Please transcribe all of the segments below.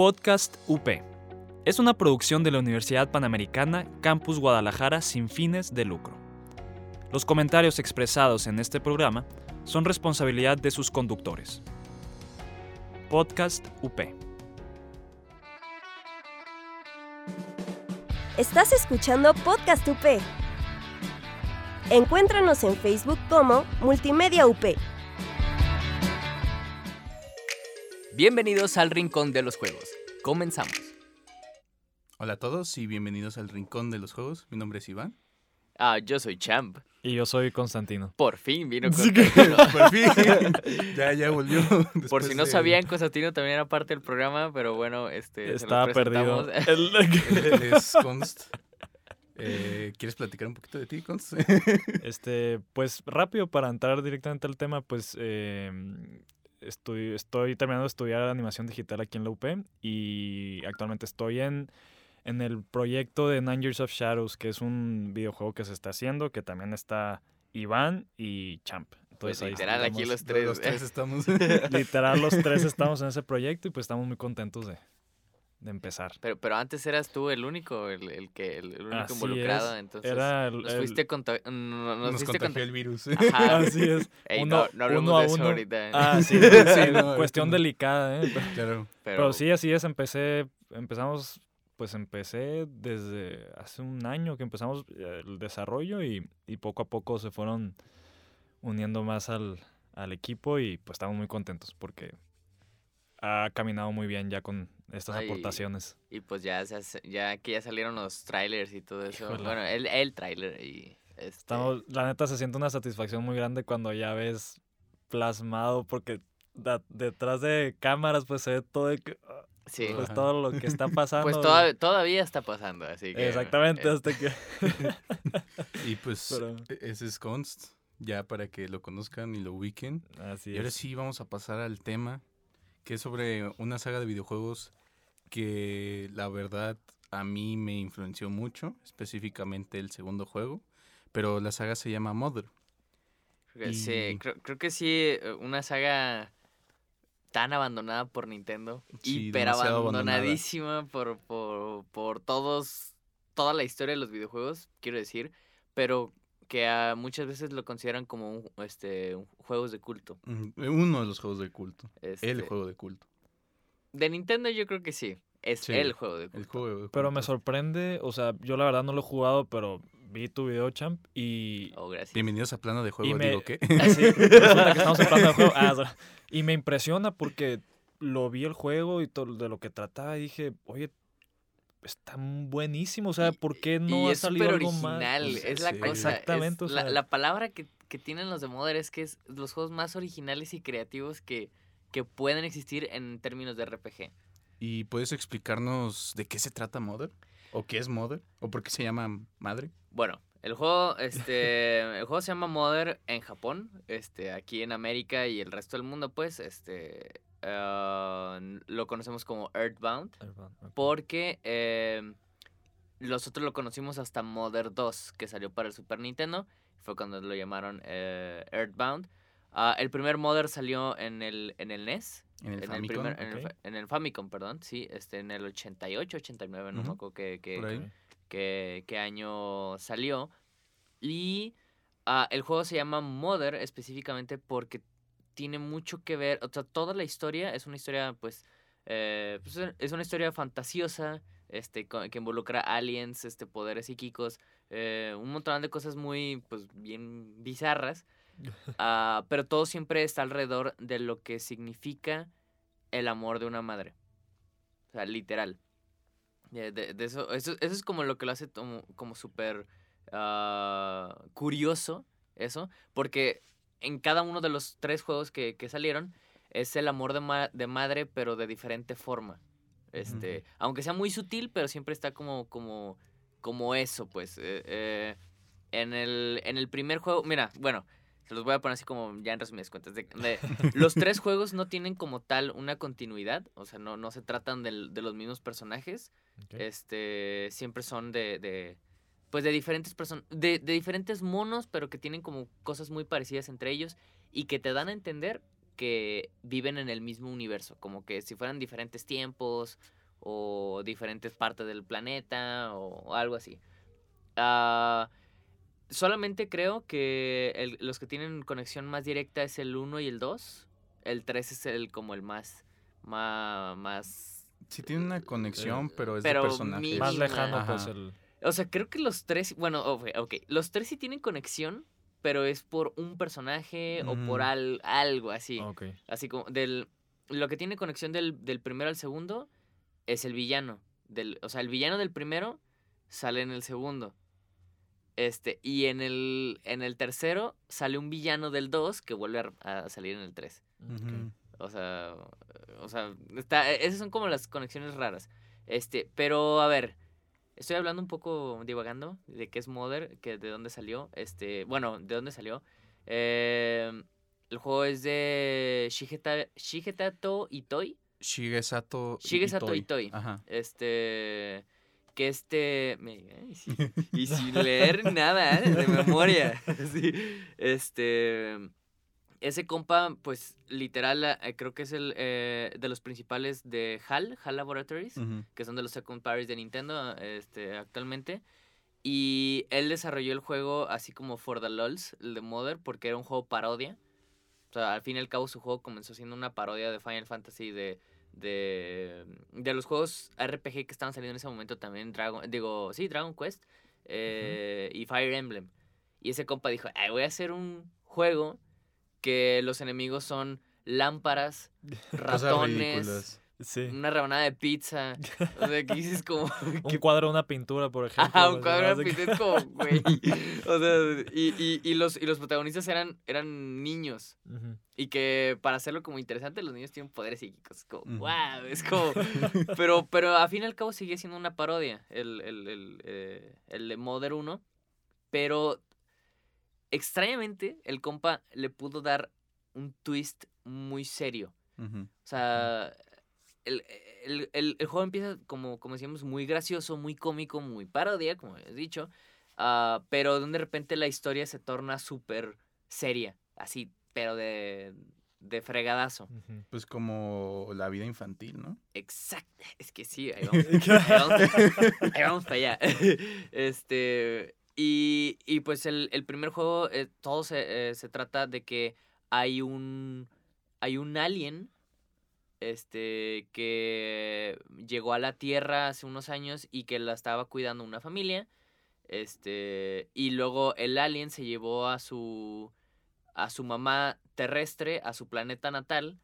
Podcast UP. Es una producción de la Universidad Panamericana Campus Guadalajara sin fines de lucro. Los comentarios expresados en este programa son responsabilidad de sus conductores. Podcast UP. Estás escuchando Podcast UP. Encuéntranos en Facebook como Multimedia UP. Bienvenidos al Rincón de los Juegos. Comenzamos. Hola a todos y bienvenidos al Rincón de los Juegos. Mi nombre es Iván. Ah, yo soy Champ. Y yo soy Constantino. Por fin vino Constantino. Por fin. ya, ya volvió. Por si no de- sabían, Constantino también era parte del programa, pero bueno, este. Estaba perdido. Él es Const. Eh, ¿Quieres platicar un poquito de ti, Const? Este, pues rápido para entrar directamente al tema, pues eh, estoy, estoy terminando de estudiar animación digital aquí en la UP y actualmente estoy en, en el proyecto de Nine Years of Shadows, que es un videojuego que se está haciendo, que también está Iván y Champ. Pues Entonces, ahí literal, aquí los tres. Los tres estamos. Literal, los tres estamos en ese proyecto y pues estamos muy contentos de, de empezar. Pero, pero antes eras tú el único, el, el que, el, el único Así involucrado, es. entonces. Era el, nos el- fuiste no- nos, Nos fuiste contagió el virus. Ajá. Así es. Ey, Uno- no, no hablemos uno a de eso uno. ahorita. Ah, sí, Sí, sí, no, cuestión delicada, ¿eh? Claro. Pero sí, así es, empecé, empezamos, pues empecé desde hace un año que empezamos eh, el desarrollo y, y poco a poco se fueron uniendo más al, al equipo y pues estamos muy contentos porque ha caminado muy bien ya con estas Ay, aportaciones. Y pues ya, se hace- ya que ya salieron los trailers y todo eso. Híjole. Bueno, el, el trailer y. Este, Estamos, la neta se siente una satisfacción muy grande cuando ya ves plasmado porque da- detrás de cámaras pues se ve todo, ah, sí. pues, Ajá. todo lo que está pasando. Pues toda- todavía está pasando, así que. Exactamente, eh, hasta que... Y pues Pero- ese es Const. Ya para que lo conozcan y lo ubiquen. Así Y ahora es. sí vamos a pasar al tema, que es sobre una saga de videojuegos que la verdad a mí me influenció mucho, específicamente el segundo juego, pero la saga se llama Mother. creo que Sí, y- creo, creo que sí, eh, una saga tan abandonada por Nintendo, Sí, hiper abandonada. abandonadísima por, por, por todos, toda la historia de los videojuegos, quiero decir, pero que ah, muchas veces lo consideran como un, este, un- juegos de culto. Uno de los juegos de culto, el Este, juego de culto. De Nintendo yo creo que sí, es Sí, el juego de culto. El juego de Pero me sorprende, o sea, yo la verdad no lo he jugado, pero vi tu video, champ, y... Oh, gracias. Bienvenidos a Plano de Juego, me- digo que. Así, resulta que estamos hablando del juego. Ah, y me impresiona porque lo vi el juego y todo de lo que trataba y dije, oye, está buenísimo, o sea, ¿por qué no y ha es salido algo original, más? es la sí. cosa. Exactamente, es o la, sea- la palabra que, que tienen los de Modern es que es los juegos más originales y creativos que, que pueden existir en términos de RPG. ¿Y puedes explicarnos de qué se trata Mother? ¿O qué es Mother? ¿O por qué se llama Madre? Bueno, el juego, este, el juego se llama Modern en Japón, este, aquí en América y el resto del mundo, pues, este, ah, lo conocemos como Earthbound. Porque eh, nosotros lo conocimos hasta Mother 2, que salió para el Super Nintendo. Fue cuando lo llamaron eh, Earthbound. Ah, el primer Mother salió en el, en el NES. En el en, el Famicom. primer, en, el, en Famicom, perdón. Sí, este, en el 88, 89, no me acuerdo qué, año salió. Y ah, el juego se llama Mother específicamente porque tiene mucho que ver, o sea, toda la historia es una historia, pues, eh, pues, es una historia fantasiosa, este, que involucra aliens, este, poderes psíquicos, eh, un montón de cosas muy, pues, bien bizarras, ah, pero todo siempre está alrededor de lo que significa el amor de una madre, o sea, literal. De, de eso, eso, eso es como lo que lo hace como, como súper ah, curioso, eso, porque en cada uno de los tres juegos que, que salieron es el amor de, ma- de madre, pero de diferente forma. Este, Aunque sea muy sutil, pero siempre está como, como, como eso, pues. eh, eh, en, el, en el primer juego, mira, bueno, se los voy a poner así como ya en resumidas cuentas. de- de- los tres juegos no tienen como tal una continuidad, o sea, no, no se tratan del- de los mismos personajes. Este, siempre son de, de pues de diferentes personas, de, de diferentes monos, pero que tienen como cosas muy parecidas entre ellos y que te dan a entender que viven en el mismo universo, como que si fueran diferentes tiempos o diferentes partes del planeta o algo así. Ah, solamente creo que el- los que tienen conexión más directa es el 1 y el 2. El 3 es el como el más más más Sí tiene una conexión, pero es pero de personajes. mínima. Más lejano, Ajá. pues el. o sea, creo que los tres, bueno, ok, ok, los tres sí tienen conexión, pero es por un personaje o por al- algo así. Ok. Así como del lo que tiene conexión del, del primero al segundo es el villano. Del, o sea, el villano del primero sale en el segundo. Este, y en el, en el tercero sale un villano del 2 que vuelve a, a salir en el 3. Ujú. O sea, o sea, está, esas son como las conexiones raras. Este, pero a ver, estoy hablando un poco divagando de qué es Mother, que de dónde salió. Este, bueno, de dónde salió. Eh, el juego es de Shigeta, Shigetato Itoi. Shigesato Shigesato Itoi. Ajá. Este. Que este. y sin leer nada ¿eh? de memoria. sí, este. Ese compa, pues literal, eh, creo que es el eh, de los principales de HAL, HAL Laboratories, que son de los second parties de Nintendo este, actualmente. Y él desarrolló el juego así como For the LOLs, el de Mother, porque era un juego parodia. O sea, al fin y al cabo su juego comenzó siendo una parodia de Final Fantasy, de, de, de los juegos RPG que estaban saliendo en ese momento también, Dragon, digo, sí, Dragon Quest eh, y Fire Emblem. Y ese compa dijo, "Ay, voy a hacer un juego que los enemigos son lámparas, ratones. Sí. una rebanada de pizza. O sea, que dices como... Un cuadro, una pintura, por ejemplo. Ajá, un cuadro de que- pizza es como, güey. O sea, y, y, y, los, y los protagonistas eran, eran niños. Y que para hacerlo como interesante, los niños tienen poderes psíquicos. Como, Ujú. wow, es como... Pero, pero a fin y al cabo sigue siendo una parodia, el, el, el, eh, el de Mother 1. Pero extrañamente, el compa le pudo dar un twist muy serio. O sea, el, el, el- el juego empieza, como, como decíamos, muy gracioso, muy cómico, muy parodia, como habías dicho. ah, pero de repente la historia se torna súper seria, así, pero de, de fregadazo. Pues como la vida infantil, ¿no? Exacto. Es que sí, ahí vamos. ahí vamos, ahí vamos para allá. Este. Y, y pues el, el primer juego, eh, todo se, eh, se trata de que hay un. Hay un alien. Este. que llegó a la Tierra hace unos años y que la estaba cuidando una familia. Este. Y luego el alien se llevó a su. a su mamá terrestre, a su planeta natal.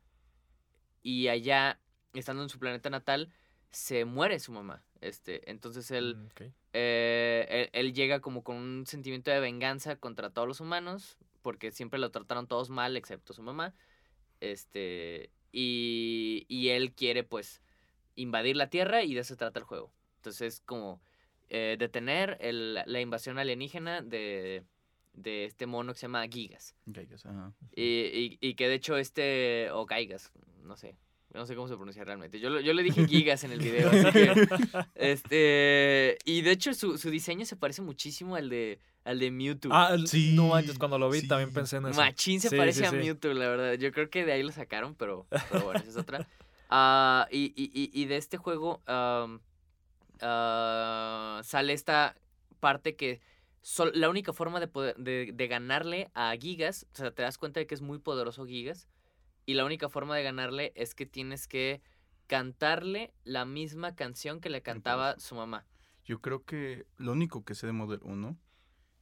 Y allá estando en su planeta natal, se muere su mamá. Este, entonces él, Mm, eh, él, él llega como con un sentimiento de venganza contra todos los humanos, porque siempre lo trataron todos mal, excepto su mamá. Este, y, y él quiere, pues, invadir la Tierra y de eso trata el juego. Entonces, como eh, detener el- la invasión alienígena de, de este mono que se llama Gigas. Gaigas, ajá. Y, y, y que de hecho este, o Gaigas, no sé, no sé cómo se pronuncia realmente. Yo, lo- yo le dije Gigas en el video, así que, este, y de hecho su, su diseño se parece muchísimo al de, al de Mewtwo. Ah, el- Sí, no manches, cuando lo vi sí. también pensé en eso. Machín se Sí, parece sí, a sí. Mewtwo, la verdad. Yo creo que de ahí lo sacaron, pero, pero bueno, esa es otra. Ah, y, y, y, y de este juego ah, sale esta parte que sol- la única forma de, poder, de, de ganarle a Gigas, o sea, te das cuenta de que es muy poderoso Gigas, y la única forma de ganarle es que tienes que cantarle la misma canción que le cantaba su mamá. Yo creo que lo único que sé de Model 1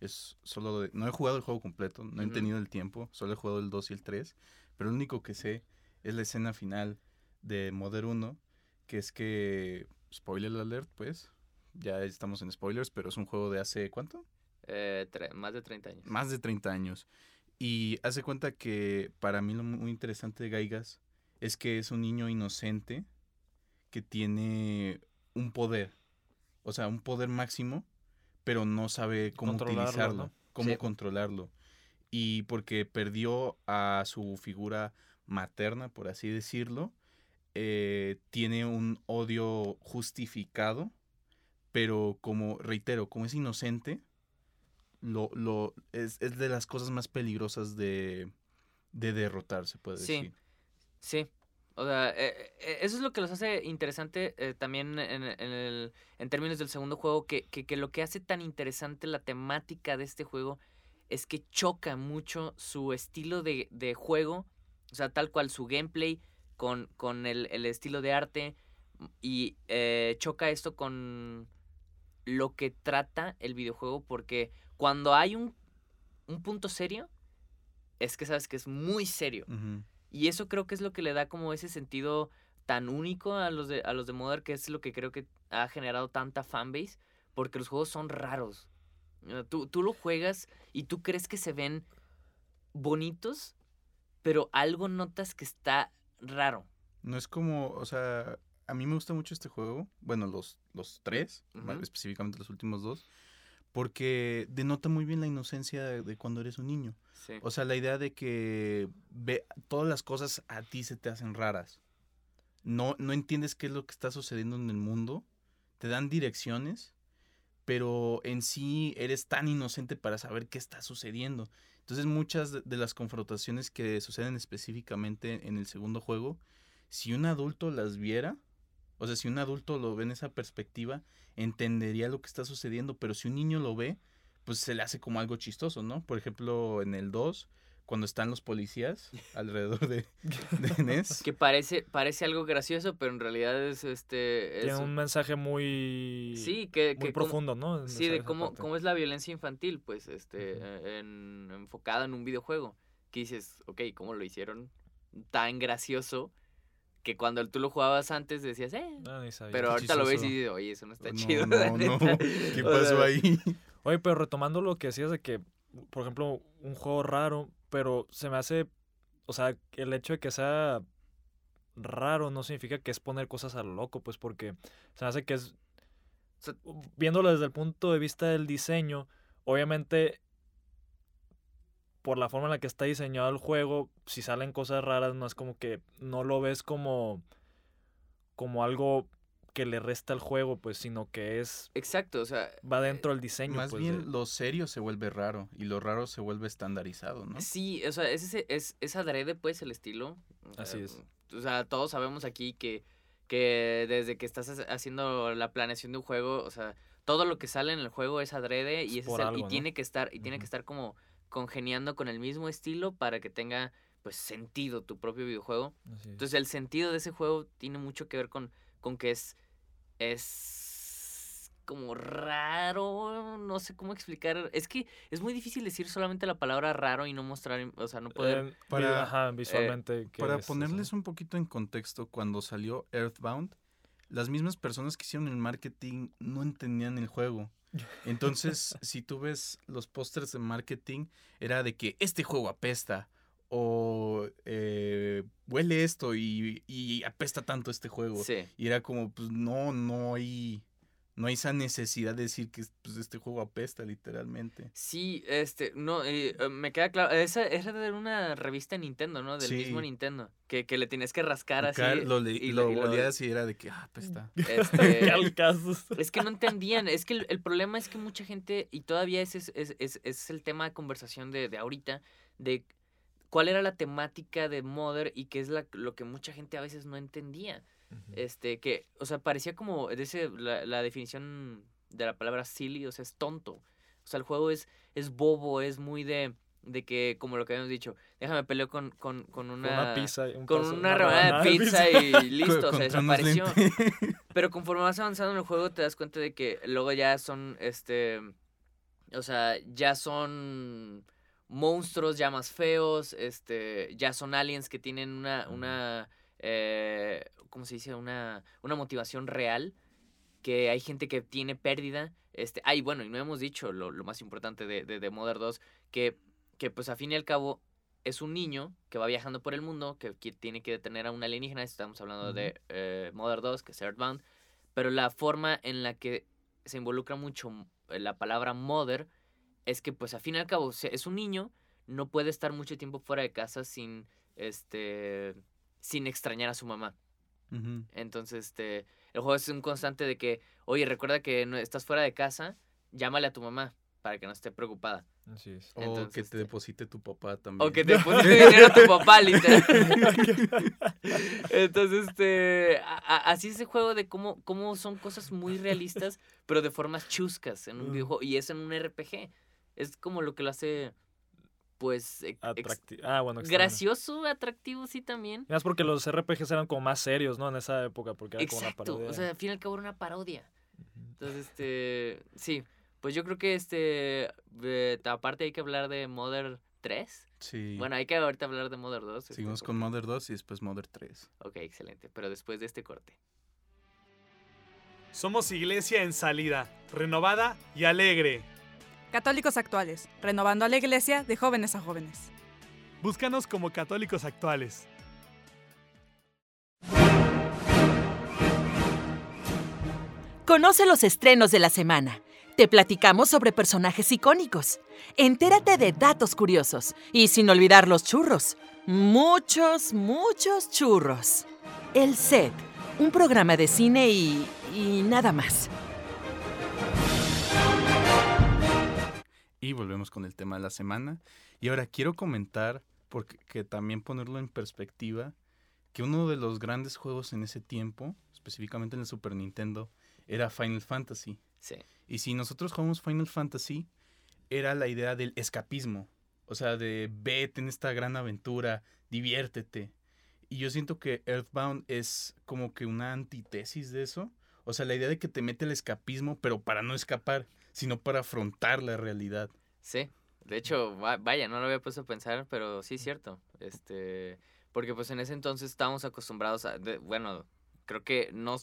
es solo de... No he jugado el juego completo, no he tenido el tiempo, solo he jugado el 2 y el 3, pero lo único que sé es la escena final de Model 1, que es que... Spoiler alert, pues. Ya estamos en spoilers, pero es un juego de hace... ¿Cuánto? Eh, más de 30 años. Más de 30 años. Y hace cuenta que para mí lo muy interesante de Gaigas es que es un niño inocente que tiene un poder. O sea, un poder máximo, pero no sabe cómo Controlarlo, utilizarlo, ¿no? cómo Sí. controlarlo. Y porque perdió a su figura materna, por así decirlo, eh, tiene un odio justificado, pero como, reitero, como es inocente, lo, lo, es, es de las cosas más peligrosas de, de derrotar, se puede Sí. decir. Sí. O sea, eh, eh, eso es lo que los hace interesante eh, también en, en el, en términos del segundo juego, que, que, que lo que hace tan interesante la temática de este juego es que choca mucho su estilo de, de juego, o sea, tal cual su gameplay con, con el, el estilo de arte y eh, choca esto con lo que trata el videojuego porque cuando hay un, un punto serio, es que sabes que es muy serio. Y eso creo que es lo que le da como ese sentido tan único a los de, a los de Modern, que es lo que creo que ha generado tanta fanbase, porque los juegos son raros. Eh, Tú, tú lo juegas y tú crees que se ven bonitos, pero algo notas que está raro. No es como, o sea, a mí me gusta mucho este juego. Bueno, los, los tres, más Ujú. específicamente los últimos dos. Porque denota muy bien la inocencia de, de cuando eres un niño. Sí. O sea, la idea de que ve, todas las cosas a ti se te hacen raras. No, no entiendes qué es lo que está sucediendo en el mundo. Te dan direcciones, pero en sí eres tan inocente para saber qué está sucediendo. Entonces muchas de, de las confrontaciones que suceden específicamente en el segundo juego, si un adulto las viera, o sea, si un adulto lo ve en esa perspectiva, entendería lo que está sucediendo, pero si un niño lo ve, pues se le hace como algo chistoso, ¿no? Por ejemplo, en el 2, cuando están los policías alrededor de, de Ness. Que parece, parece algo gracioso, pero en realidad es este. es Tiene un mensaje muy, sí, que, muy que profundo, ¿no? En Sí, de cómo, cómo es la violencia infantil, pues, este, eh, en, enfocada en un videojuego. Que dices, ok, ¿cómo lo hicieron tan gracioso? Que cuando tú lo jugabas antes decías, eh. Pero ahorita lo ves y dices, oye, eso no está No, chido. no, no. neta". ¿Qué pasó ahí? Oye, pero retomando lo que decías de que, por ejemplo, un juego raro, pero se me hace, o sea, el hecho de que sea raro no significa que es poner cosas a lo loco, pues porque se me hace que es, O sea, viéndolo desde el punto de vista del diseño, obviamente, por la forma en la que está diseñado el juego, si salen cosas raras, no es como que no lo ves como, como algo que le resta al juego, pues, sino que es, Exacto, o sea, va dentro del diseño. Más pues, bien, de- lo serio se vuelve raro y lo raro se vuelve estandarizado, ¿no? Sí, o sea, es, ese, es, es adrede, pues, el estilo. Así es. O sea, todos sabemos aquí que, que desde que estás haciendo la planeación de un juego, o sea, todo lo que sale en el juego es adrede Es y, ese es por el- algo, y ¿no? tiene que estar, y tiene que estar como congeniando con el mismo estilo para que tenga, pues, sentido tu propio videojuego. Entonces, el sentido de ese juego tiene mucho que ver con, con que es, es como raro, no sé cómo explicar. Es que es muy difícil decir solamente la palabra raro y no mostrar, o sea, no poder... Eh, vi- para- ajá, visualmente. ¿qué Para es eso? ponerles un poquito en contexto, cuando salió Earthbound, las mismas personas que hicieron el marketing no entendían el juego. Entonces, si tú ves los pósters de marketing, era de que este juego apesta o eh, huele esto y, y apesta tanto este juego. Sí. Y era como, pues no, no hay, no hay esa necesidad de decir que pues, este juego apesta literalmente. Sí, este, no, eh, eh, me queda claro. Esa era de una revista de Nintendo, ¿no? Del mismo. Nintendo. Que, que le tienes que rascar así. Lo, le- y lo y y era de que, ah, apesta. este. Es que no entendían, es que el, el problema es que mucha gente, y todavía ese es, es, es- es el tema de conversación de, de ahorita, de cuál era la temática de Mother y qué es la, lo que mucha gente a veces no entendía. Este, que, o sea, parecía como, ese, la, la definición de la palabra silly, o sea, es tonto. O sea, el juego es, es bobo, es muy de, de que, como lo que habíamos dicho, déjame peleo con, con, con una... una pizza. un con una rebanada de pizza y listo, o sea, desapareció. Pero conforme vas avanzando en el juego te das cuenta de que luego ya son, este, o sea, ya son monstruos ya más feos, este, ya son aliens que tienen una, una, eh, ¿cómo se dice? Una, una motivación real, que hay gente que tiene pérdida, este, ay, bueno, y no hemos dicho lo, lo más importante de, de, de Mother 2, que, que pues a fin y al cabo es un niño que va viajando por el mundo, que, que tiene que detener a un alienígena, estamos hablando de eh, Mother 2, que es Earthbound, pero la forma en la que se involucra mucho m- la palabra mother es que pues a fin y al cabo es un niño, no puede estar mucho tiempo fuera de casa sin este sin extrañar a su mamá. Entonces, este el juego es un constante de que, "Oye, recuerda que no estás fuera de casa, llámale a tu mamá para que no esté preocupada." Así es. O Entonces, que te este- deposite tu papá también. O que te pone dinero a tu papá, literal. Entonces, este, a- a- así es ese juego de cómo, cómo son cosas muy realistas, pero de formas chuscas en un videojuego. Y es en un RPG. Es como lo que lo hace, pues, Atracti- ah, bueno, gracioso, atractivo, sí, también. Y Más porque los RPGs eran como más serios, ¿no? En esa época, porque era como una parodia. O sea, al fin y al cabo era una parodia. Entonces, este, sí. Pues yo creo que, este, eh, aparte hay que hablar de Mother 3. Sí. Bueno, hay que ahorita hablar de Mother 2. este, Seguimos con Mother 2 y después Mother 3. Ok, excelente. Pero después de este corte. Somos iglesia en salida, renovada y alegre. Católicos actuales, renovando a la iglesia de jóvenes a jóvenes. Búscanos como católicos actuales. Conoce los estrenos de la semana. Te platicamos sobre personajes icónicos. Entérate de datos curiosos. Y sin olvidar los churros. Muchos, muchos churros. El Set, un programa de cine y... y nada más. Y volvemos con el tema de la semana. Y ahora quiero comentar, porque que también ponerlo en perspectiva, que uno de los grandes juegos en ese tiempo, específicamente en el Super Nintendo, era Final Fantasy. Sí. Y si nosotros jugamos Final Fantasy, era la idea del escapismo. O sea, de vete en esta gran aventura, diviértete. Y yo siento que Earthbound es como que una antítesis de eso. O sea, la idea de que te mete el escapismo, pero para no escapar, sino para afrontar la realidad. Sí. De hecho, va- vaya, no lo había puesto a pensar, pero sí es cierto. Este, porque pues en ese entonces estábamos acostumbrados a, de- bueno, creo que no,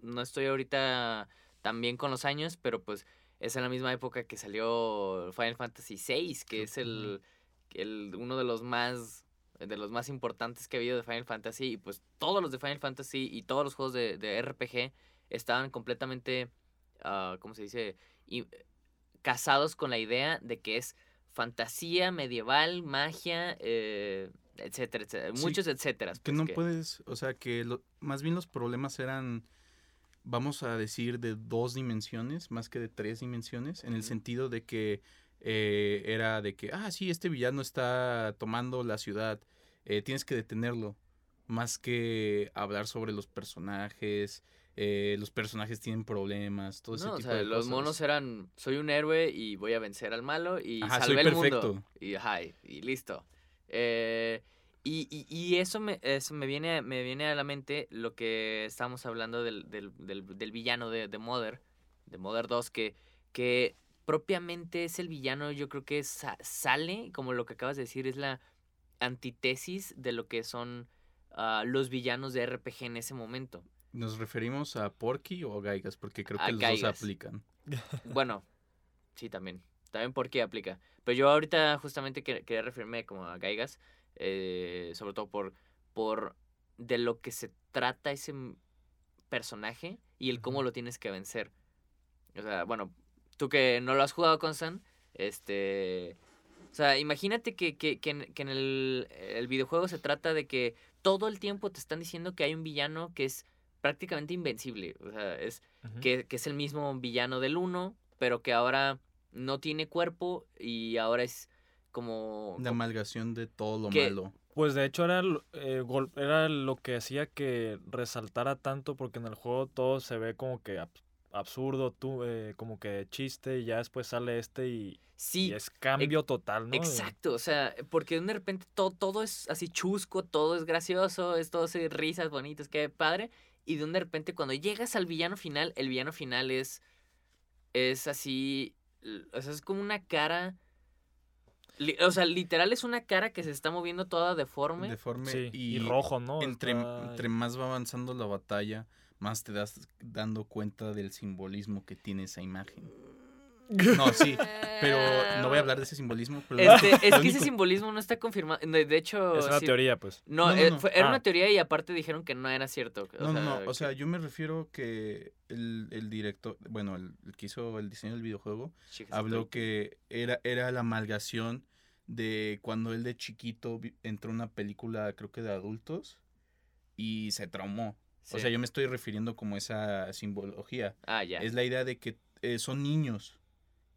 no estoy ahorita tan bien con los años, pero pues es en la misma época que salió Final Fantasy VI, que es el, el uno de los más de los más importantes que ha habido de Final Fantasy y pues todos los de Final Fantasy y todos los juegos de, de RPG estaban completamente, ah, ¿cómo se dice? Y, casados con la idea de que es fantasía medieval, magia, eh, etcétera, etcétera. Sí, Muchos etcétera. Que no puedes, o sea, que lo- más bien los problemas eran, vamos a decir, de dos dimensiones, más que de tres dimensiones, en el sentido de que eh, era de que, ah, sí, este villano está tomando la ciudad, eh, tienes que detenerlo, más que hablar sobre los personajes, eh, los personajes tienen problemas, todo ese No, o tipo sea, de los cosas. monos eran, soy un héroe y voy a vencer al malo y Ajá, soy salvé el mundo. perfecto. Y, ajá, y, y listo. Eh, y, y- y eso, me, eso me, viene, a- me viene a la mente lo que estábamos hablando del, del, del, del villano de, de Mother, de Mother 2, que, que propiamente es el villano, yo creo que sa- sale, como lo que acabas de decir, es la antítesis de lo que son ah, los villanos de RPG en ese momento. ¿Nos referimos a Porky o a Gaigas? Porque creo A que los Gaigas. dos aplican. Bueno, sí, también. También porque aplica. Pero yo ahorita justamente que- quería referirme como a Gaigas, eh, sobre todo por, por de lo que se trata ese personaje y el cómo lo tienes que vencer. O sea, bueno, tú que no lo has jugado con San, este... O sea, imagínate que, que, que en, que en el, el videojuego se trata de que todo el tiempo te están diciendo que hay un villano que es prácticamente invencible. O sea, es que, que es el mismo villano del 1, pero que ahora no tiene cuerpo y ahora es como... La amalgación de todo lo Que- malo. Pues de hecho era, lo- eh, gol- era lo que hacía que resaltara tanto porque en el juego todo se ve como que abs- absurdo, tú, eh, como que chiste y ya después sale este y, sí, y es cambio total, ¿no? exacto, o sea, porque de repente todo, todo es así chusco, todo es gracioso, es todo así, risas bonitas, qué padre, y de un de repente cuando llegas al villano final, el villano final es, es así, o sea, es como una cara... li- O sea, literal es una cara que se está moviendo toda deforme. Deforme Sí, y, y, rojo, ¿no? entre, Está- entre más va avanzando la batalla, más te das dando cuenta del simbolismo que tiene esa imagen. No, sí, pero no voy a hablar de ese simbolismo. Pero Este, es que ese simbolismo no está confirmado. De hecho, Es una sí- teoría, pues. No, No, no, eh, no. fue- era Ah. una teoría y aparte dijeron que no era cierto. o No, no, o sea, yo me refiero que el, el director, bueno, el, el que hizo el diseño del videojuego, habló estoy- que era, era la amalgación de cuando él de chiquito vi- entró a una película, creo que de adultos, y se traumó. O sea, yo me estoy refiriendo como esa simbología. Ah, ya. Es la idea de que eh, son niños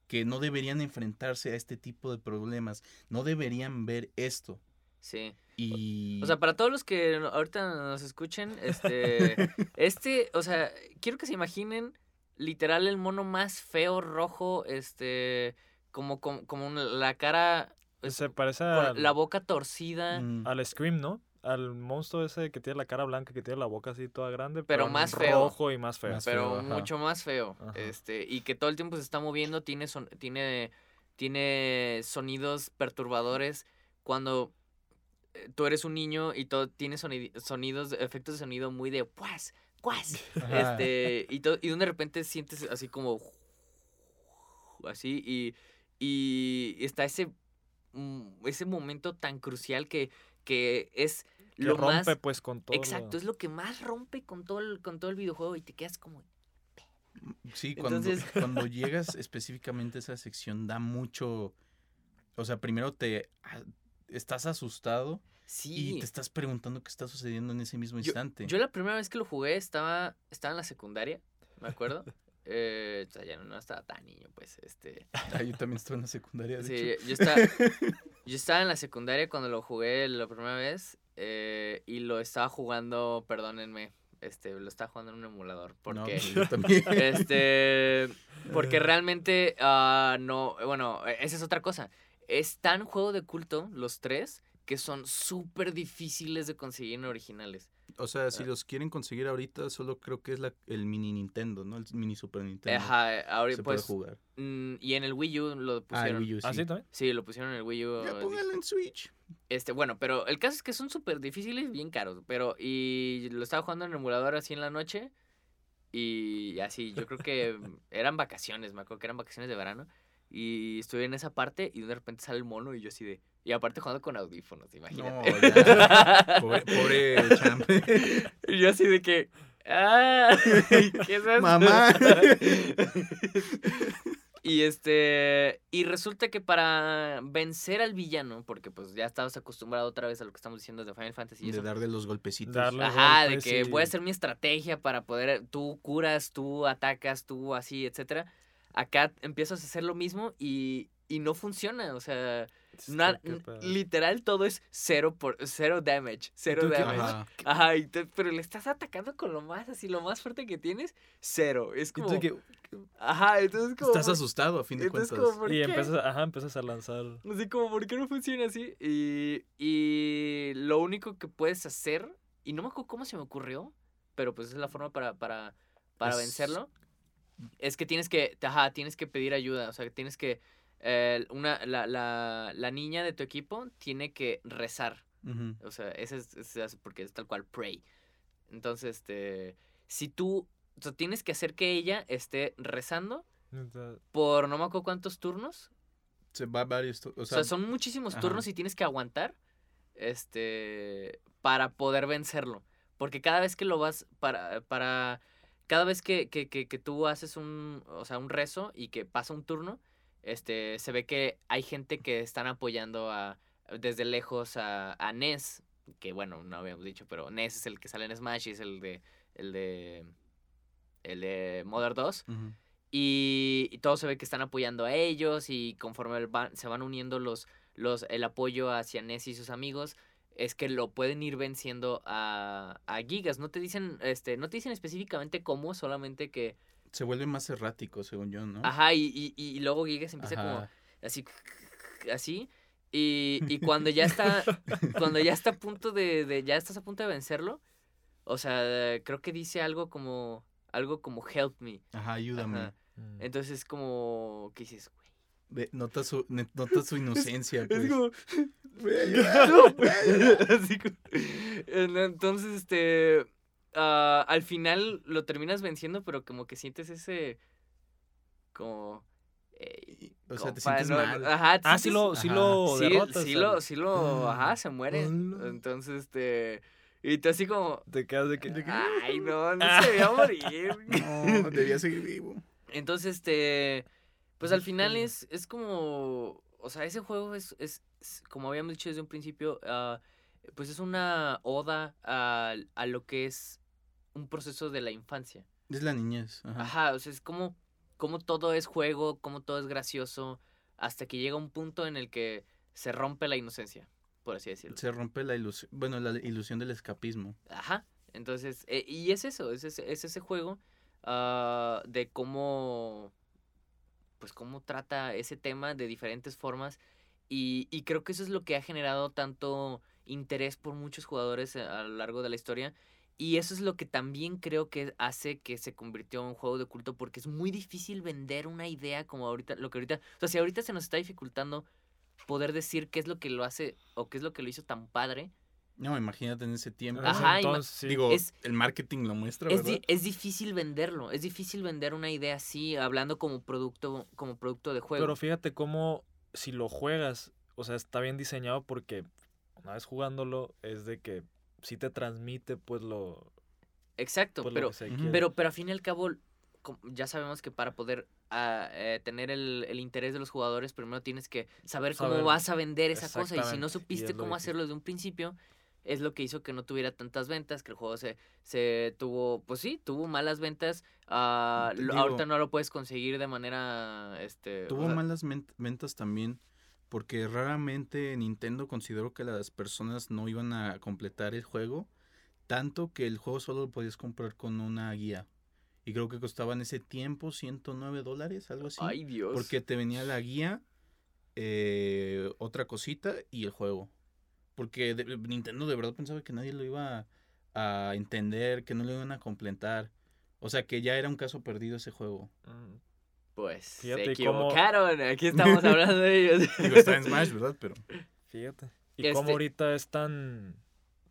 que no deberían enfrentarse a este tipo de problemas, no deberían ver esto. Sí. Y O sea, para todos los que ahorita nos escuchen, este, este, o sea, quiero que se imaginen literal el mono más feo, rojo, este, como, como, como la cara, Se parece al, la boca torcida, mm, al Scream, ¿no? Al monstruo ese que tiene la cara blanca, que tiene la boca así toda grande. Pero en más feo. Rojo y más feo. Más pero feo, mucho más feo, Ajá. este, y que todo el tiempo se está moviendo, tiene, son- tiene, tiene sonidos perturbadores cuando eh, tú eres un niño y todo tiene soni- sonidos, efectos de sonido muy de pues, pues, Ajá. este, y, to- y de repente sientes así como así y, y está ese mm, ese momento tan crucial que, que es Que lo rompe más pues con todo. exacto lo- es lo que más rompe con todo el, con todo el videojuego y te quedas como Sí, cuando, Entonces- cuando llegas específicamente a esa sección da mucho, o sea, primero te a- estás asustado sí y te estás preguntando qué está sucediendo en ese mismo instante. Yo la primera vez que lo jugué estaba, estaba en la secundaria, me acuerdo. Eh, o sea, ya no, no estaba tan niño, pues, este... Ah, yo también estuve en la secundaria, de Sí, hecho. yo estaba, yo estaba en la secundaria cuando lo jugué la primera vez eh, y lo estaba jugando, perdónenme, este, lo estaba jugando en un emulador, porque... pues. Este, porque realmente, ah, no, bueno, e- esa es otra cosa. Es tan juego de culto, los tres, que son súper difíciles de conseguir en originales. O sea, si Ah. los quieren conseguir ahorita, solo creo que es la, el mini Nintendo, ¿no? El mini Super Nintendo. Ajá, ahorita Se puede pues, jugar. mm, y en el Wii U lo Ah, el pusieron. Wii U, sí. ¿Ah, sí también? Sí, lo pusieron en el Wii U. Ya eh, póngalo en Switch. Este, bueno, pero el caso es que son súper difíciles, bien caros. Pero, y lo estaba jugando en emulador así en la noche. Y así, yo creo que eran vacaciones, me acuerdo que eran vacaciones de verano. Y estuve en esa parte y de repente sale el mono y yo así de... Y aparte jugando con audífonos, imagínate. No, ya. Pobre, pobre champ. y yo así de que... ¡Ah! ¿Qué es eso? Mamá. y este... Y resulta que para vencer al villano, porque pues ya estabas acostumbrado otra vez a lo que estamos diciendo de Final Fantasy y de eso. darle los golpecitos. Darle- Ajá, de que voy a hacer mi estrategia para poder, tú curas, tú atacas, tú así, etcétera. Acá empiezas a hacer lo mismo y, y no funciona, o sea, literal todo es cero por cero damage, cero damage. Ajá. Ajá, y te- pero le estás atacando con lo más así, lo más fuerte que tienes, cero. Es como, que- ajá, entonces como, Estás asustado, a fin de cuentas. como, ¿por y qué? empiezas, ajá, empiezas a lanzar. Así como, ¿por qué no funciona así? Y, y lo único que puedes hacer, y no me acuerdo cómo se me ocurrió, pero pues es la forma para, para, para Es- vencerlo, es que tienes que, ajá, tienes que pedir ayuda, o sea, que tienes que, eh, una, la, la, la niña de tu equipo tiene que rezar, o sea, ese es, ese es porque es tal cual, pray. Entonces, este, si tú, o sea, tienes que hacer que ella esté rezando por no me acuerdo cuántos turnos, Se va varios. tu- O o sea, sea, son muchísimos ajá. turnos y tienes que aguantar este para poder vencerlo. Porque cada vez que lo vas para para cada vez que, que, que, que tú haces un o sea, un rezo y que pasa un turno, este se ve que hay gente que están apoyando a desde lejos a, a Ness, que bueno, no habíamos dicho, pero Ness es el que sale en Smash y es el de el de el de Mother 2. ujú. Y, y todo se ve que están apoyando a ellos y conforme van- se van uniendo los, los, el apoyo hacia Ness y sus amigos, es que lo pueden ir venciendo a, a Gigas. No te dicen, este, no te dicen específicamente cómo, solamente que. Se vuelve más errático, según yo, ¿no? Ajá, y, y, y luego Gigas empieza como así, así. Y, y cuando ya está, cuando ya está a punto de, de, ya estás a punto de vencerlo, o sea, creo que dice algo como, algo como help me. Ajá, ayúdame. Ajá. Mm. Entonces es como, ¿qué dices, nota, su, nota su inocencia. pues. Es como, Voy a ayudar, voy a ayudar. Así como- En- Entonces, este, ah, al final lo terminas venciendo, pero como que sientes ese, como, ey, O sea, te sientes no, mal. Ajá, te Ah, sí sientes- lo, sí Ajá. lo sí, derrotas. sí lo, sí lo, ajá, Ah, se muere. hola. Entonces, este, y tú así como, Te quedas de que. ay, no, no se veía morir. No, debía seguir vivo. Entonces, este, pues al final es, es como, o sea, ese juego es, es, es, como habíamos dicho desde un principio, ah, pues es una oda a, a lo que es un proceso de la infancia. Es la niñez. Ajá. Ajá, o sea, es como cómo todo es juego, cómo todo es gracioso, hasta que llega un punto en el que se rompe la inocencia, por así decirlo. Se rompe la ilusión, bueno, la ilusión del escapismo. Ajá. Entonces, eh, y es eso, es ese, es ese juego ah, de cómo, pues cómo trata ese tema de diferentes formas. Y, y creo que eso es lo que ha generado tanto interés por muchos jugadores a lo largo de la historia. Y eso es lo que también creo que hace que se convirtió en un juego de culto, porque es muy difícil vender una idea como ahorita, lo que ahorita, o sea, si ahorita se nos está dificultando poder decir qué es lo que lo hace o qué es lo que lo hizo tan padre, No, imagínate en ese tiempo. Ajá, entonces, sí. Digo, es- el marketing lo muestra, es, ¿verdad? di- es difícil venderlo, es difícil vender una idea así, hablando como producto, como producto de juego. Pero fíjate cómo si lo juegas, o sea, está bien diseñado porque una vez jugándolo es de que sí te transmite pues lo, Exacto, pues, lo pero, que se Ujú. quiere. pero, pero a fin y al cabo, ya sabemos que para poder ah, eh, tener el, el interés de los jugadores, primero tienes que saber cómo Saber. vas a vender esa cosa. Y si no supiste lo cómo difícil. hacerlo desde un principio, es lo que hizo que no tuviera tantas ventas, que el juego se, se tuvo, pues sí, tuvo malas ventas. digo- ahorita no lo puedes conseguir de manera, este... o Tuvo sea, malas ventas también porque raramente Nintendo consideró que las personas no iban a completar el juego, tanto que el juego solo lo podías comprar con una guía. Y creo que costaba en ese tiempo 109 dólares, algo así. Ay, Dios. porque te venía la guía, eh, otra cosita y el juego. Porque de- Nintendo de verdad pensaba que nadie lo iba a, a entender, que no lo iban a completar. O sea que ya era un caso perdido ese juego. Mm, Pues Fíjate se cómo- equivocaron. Aquí estamos hablando de ellos. Digo, está en Smash, ¿verdad? Pero Fíjate. Y Este- cómo ahorita es tan,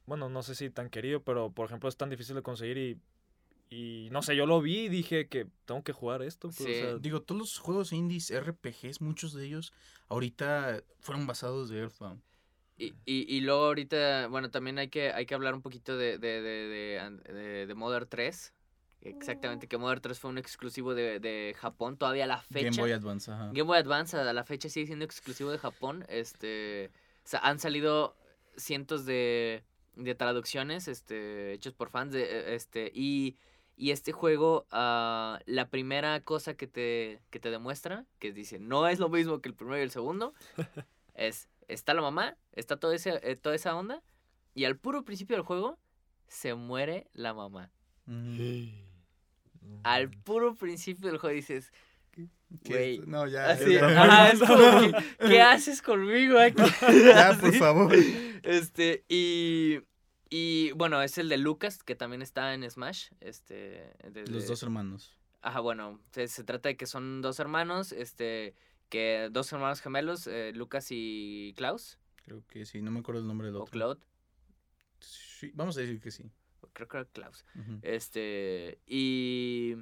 bueno, no sé si tan querido, pero por ejemplo es tan difícil de conseguir y, y no sé, yo lo vi y dije que tengo que jugar esto. Pues, o Sí. sea, Digo, todos los juegos indies, RPGs, muchos de ellos, ahorita fueron basados de Earthbound. Y, y, y luego ahorita, bueno, también hay que, hay que hablar un poquito de, de, de, de, de- de Modern 3. Exactamente, que Modern 3 fue un exclusivo de, de Japón, todavía a la fecha. Game Boy Advance, ajá. Game Boy Advance a la fecha sigue siendo exclusivo de Japón. Este, o sea, han salido cientos de, de traducciones este, hechos por fans. De, eh, este, y, y este juego, ah, la primera cosa que te, que te demuestra, que dice, no es lo mismo que el primero y el segundo, es, está la mamá, está todo ese, eh, toda esa onda, y al puro principio del juego, se muere la mamá. Ujú. Al puro principio del juego dices, Güey. No, ya. así, ya, ajá, es como que, ¿qué haces conmigo aquí? Ya, por favor. Este, y, y bueno, es el de Lucas, que también está en Smash. Este, de- Los dos hermanos. Ajá, bueno, se, se trata de que son dos hermanos, este, que dos hermanos gemelos, eh, Lucas y Klaus, Creo que sí, no me acuerdo el nombre del o otro. Claude, Sí, vamos a decir que sí. creo que era Klaus. Este, y,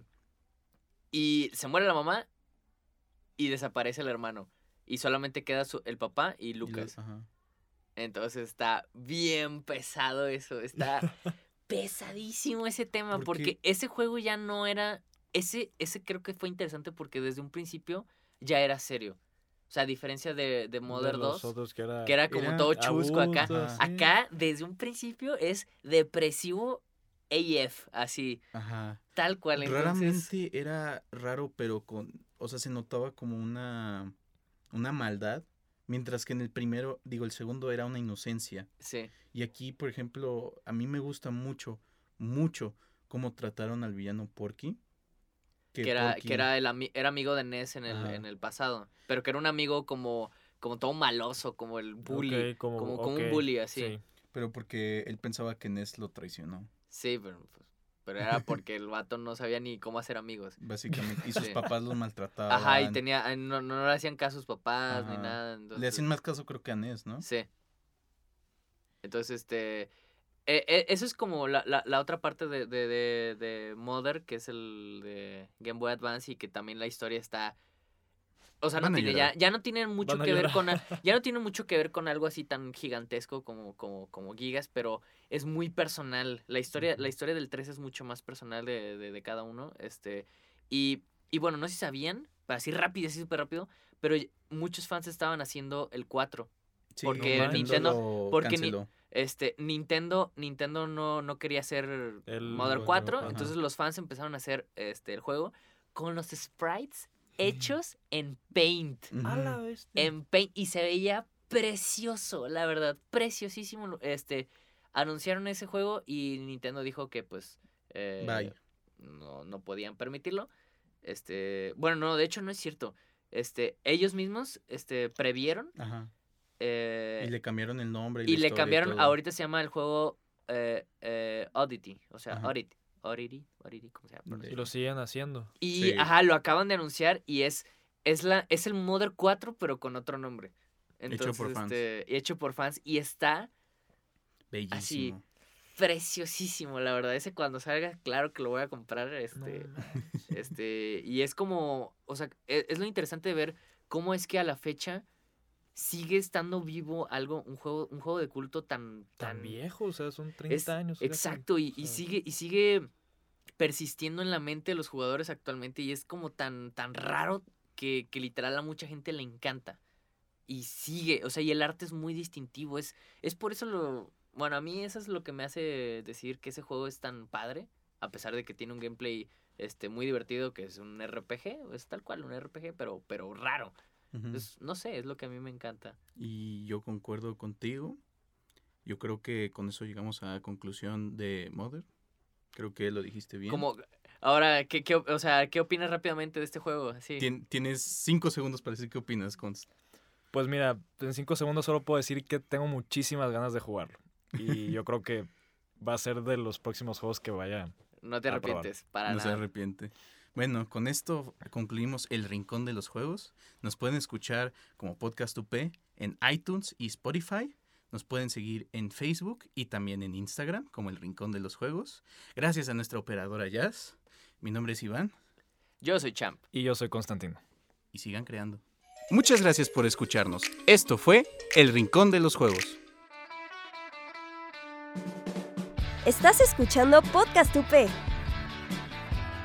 y se muere la mamá y desaparece el hermano. Y solamente queda su- el papá y Lucas. ajá. Entonces está bien pesado eso, está pesadísimo ese tema, ¿Por porque ese juego ya no era, ese, ese creo que fue interesante porque desde un principio ya era serio. O sea, a diferencia de, de los 2, otros que era, que era como era todo chusco acá. abuso, Ajá. sí. Acá, desde un principio, es depresivo AF, así, Ajá. tal cual. Entonces, Raramente era raro, pero con, o sea, se notaba como una, una maldad, mientras que en el primero, digo, el segundo era una inocencia. sí, Y aquí, por ejemplo, a mí me gusta mucho, mucho cómo trataron al villano Porky. Que era, que era, el ami- era amigo de Ness en el, Ajá. en el pasado, pero que era un amigo como, como todo maloso, como el bully. Ok, como, como- como un bully, así. sí. Pero porque él pensaba que Ness lo traicionó, Sí, pero, pues, pero era porque el vato no sabía ni cómo hacer amigos. básicamente. Y sus Sí. papás los maltrataban. Ajá, y tenía, ah, no, no le hacían caso a sus papás ni nada. Le hacen más caso creo que a Ness, ¿no? Sí. Entonces, este. Eh, eh, eso es como la, la, la otra parte de, de, de, de Mother, que es el de Game Boy Advance, y que también la historia está. O sea, no tiene, ya, ya no tiene mucho que ver con ya no tiene mucho que ver con algo así tan gigantesco como, como, como Gigas, pero es muy personal. La historia, la historia del 3 es mucho más personal de, de, de cada uno. Este. Y, y bueno, no sé si sabían, para así rápido, así súper rápido, pero muchos fans estaban haciendo el 4. Sí, Porque Nintendo- lo porque ni-. Este, Nintendo, Nintendo no, no quería hacer El Modern juego, 4, ajá. entonces los fans empezaron a hacer este el juego, con los sprites hechos en Paint. Ujú. En Paint. Y se veía precioso, la verdad. Preciosísimo. Este, anunciaron ese juego y Nintendo dijo que pues... eh, Bye. No, no podían permitirlo. Este, bueno, no, de hecho no es cierto. Este, ellos mismos, este, previeron Ajá. Eh, Y le cambiaron el nombre. y la le cambiaron, todo. ahorita se llama el juego eh, eh, Oddity, o sea, Ajá. Oddity, Oddity, Oddity, ¿cómo se llama? Y lo siguen haciendo. Y, Sí. ajá, lo acaban de anunciar y es, es, la, es el Mother 4, pero con otro nombre. Hecho Entonces, por fans. este, hecho por fans y está Bellísimo. preciosísimo, la verdad. Ese cuando salga, claro que lo voy a comprar, este, este, y es como, o sea, e- es, lo interesante de ver cómo es que a la fecha sigue estando vivo algo, un juego, un juego de culto tan, tan, Tan viejo, o sea, son 30 es- años. Exacto, y, sea. sigue, y sigue persistiendo en la mente de los jugadores actualmente, y es como tan, tan raro que, que literal a mucha gente le encanta. Y sigue, o sea, y el arte es muy distintivo. Es, es por eso lo. Bueno, a mí eso es lo que me hace decir que ese juego es tan padre. A pesar de que tiene un gameplay este, muy divertido, que es un RPG. Es tal cual, un RPG, pero, pero raro. Es- no sé, es lo que a mí me encanta. Y yo concuerdo contigo. Yo creo que con eso llegamos a la conclusión de Mother. Creo que lo dijiste bien. Como, ahora, ¿qué, qué, o sea, ¿qué opinas rápidamente de este juego? Sí. Tien- tienes cinco segundos para decir qué opinas, Const. Pues mira, en 5 segundos solo puedo decir que tengo muchísimas ganas de jugarlo. Y yo creo que va a ser de los próximos juegos que vaya. No te a probar. arrepientes, para no se nada. arrepiente. Bueno, con esto concluimos el Rincón de los Juegos. Nos pueden escuchar como Podcast UP en iTunes y Spotify. Nos pueden seguir en Facebook y también en Instagram como el Rincón de los Juegos. Gracias a nuestra operadora Jazz. Mi nombre es Iván Yo soy Champ. Y yo soy Constantino. y sigan creando. Muchas gracias por escucharnos. Esto fue El Rincón de los Juegos. Estás escuchando Podcast UP.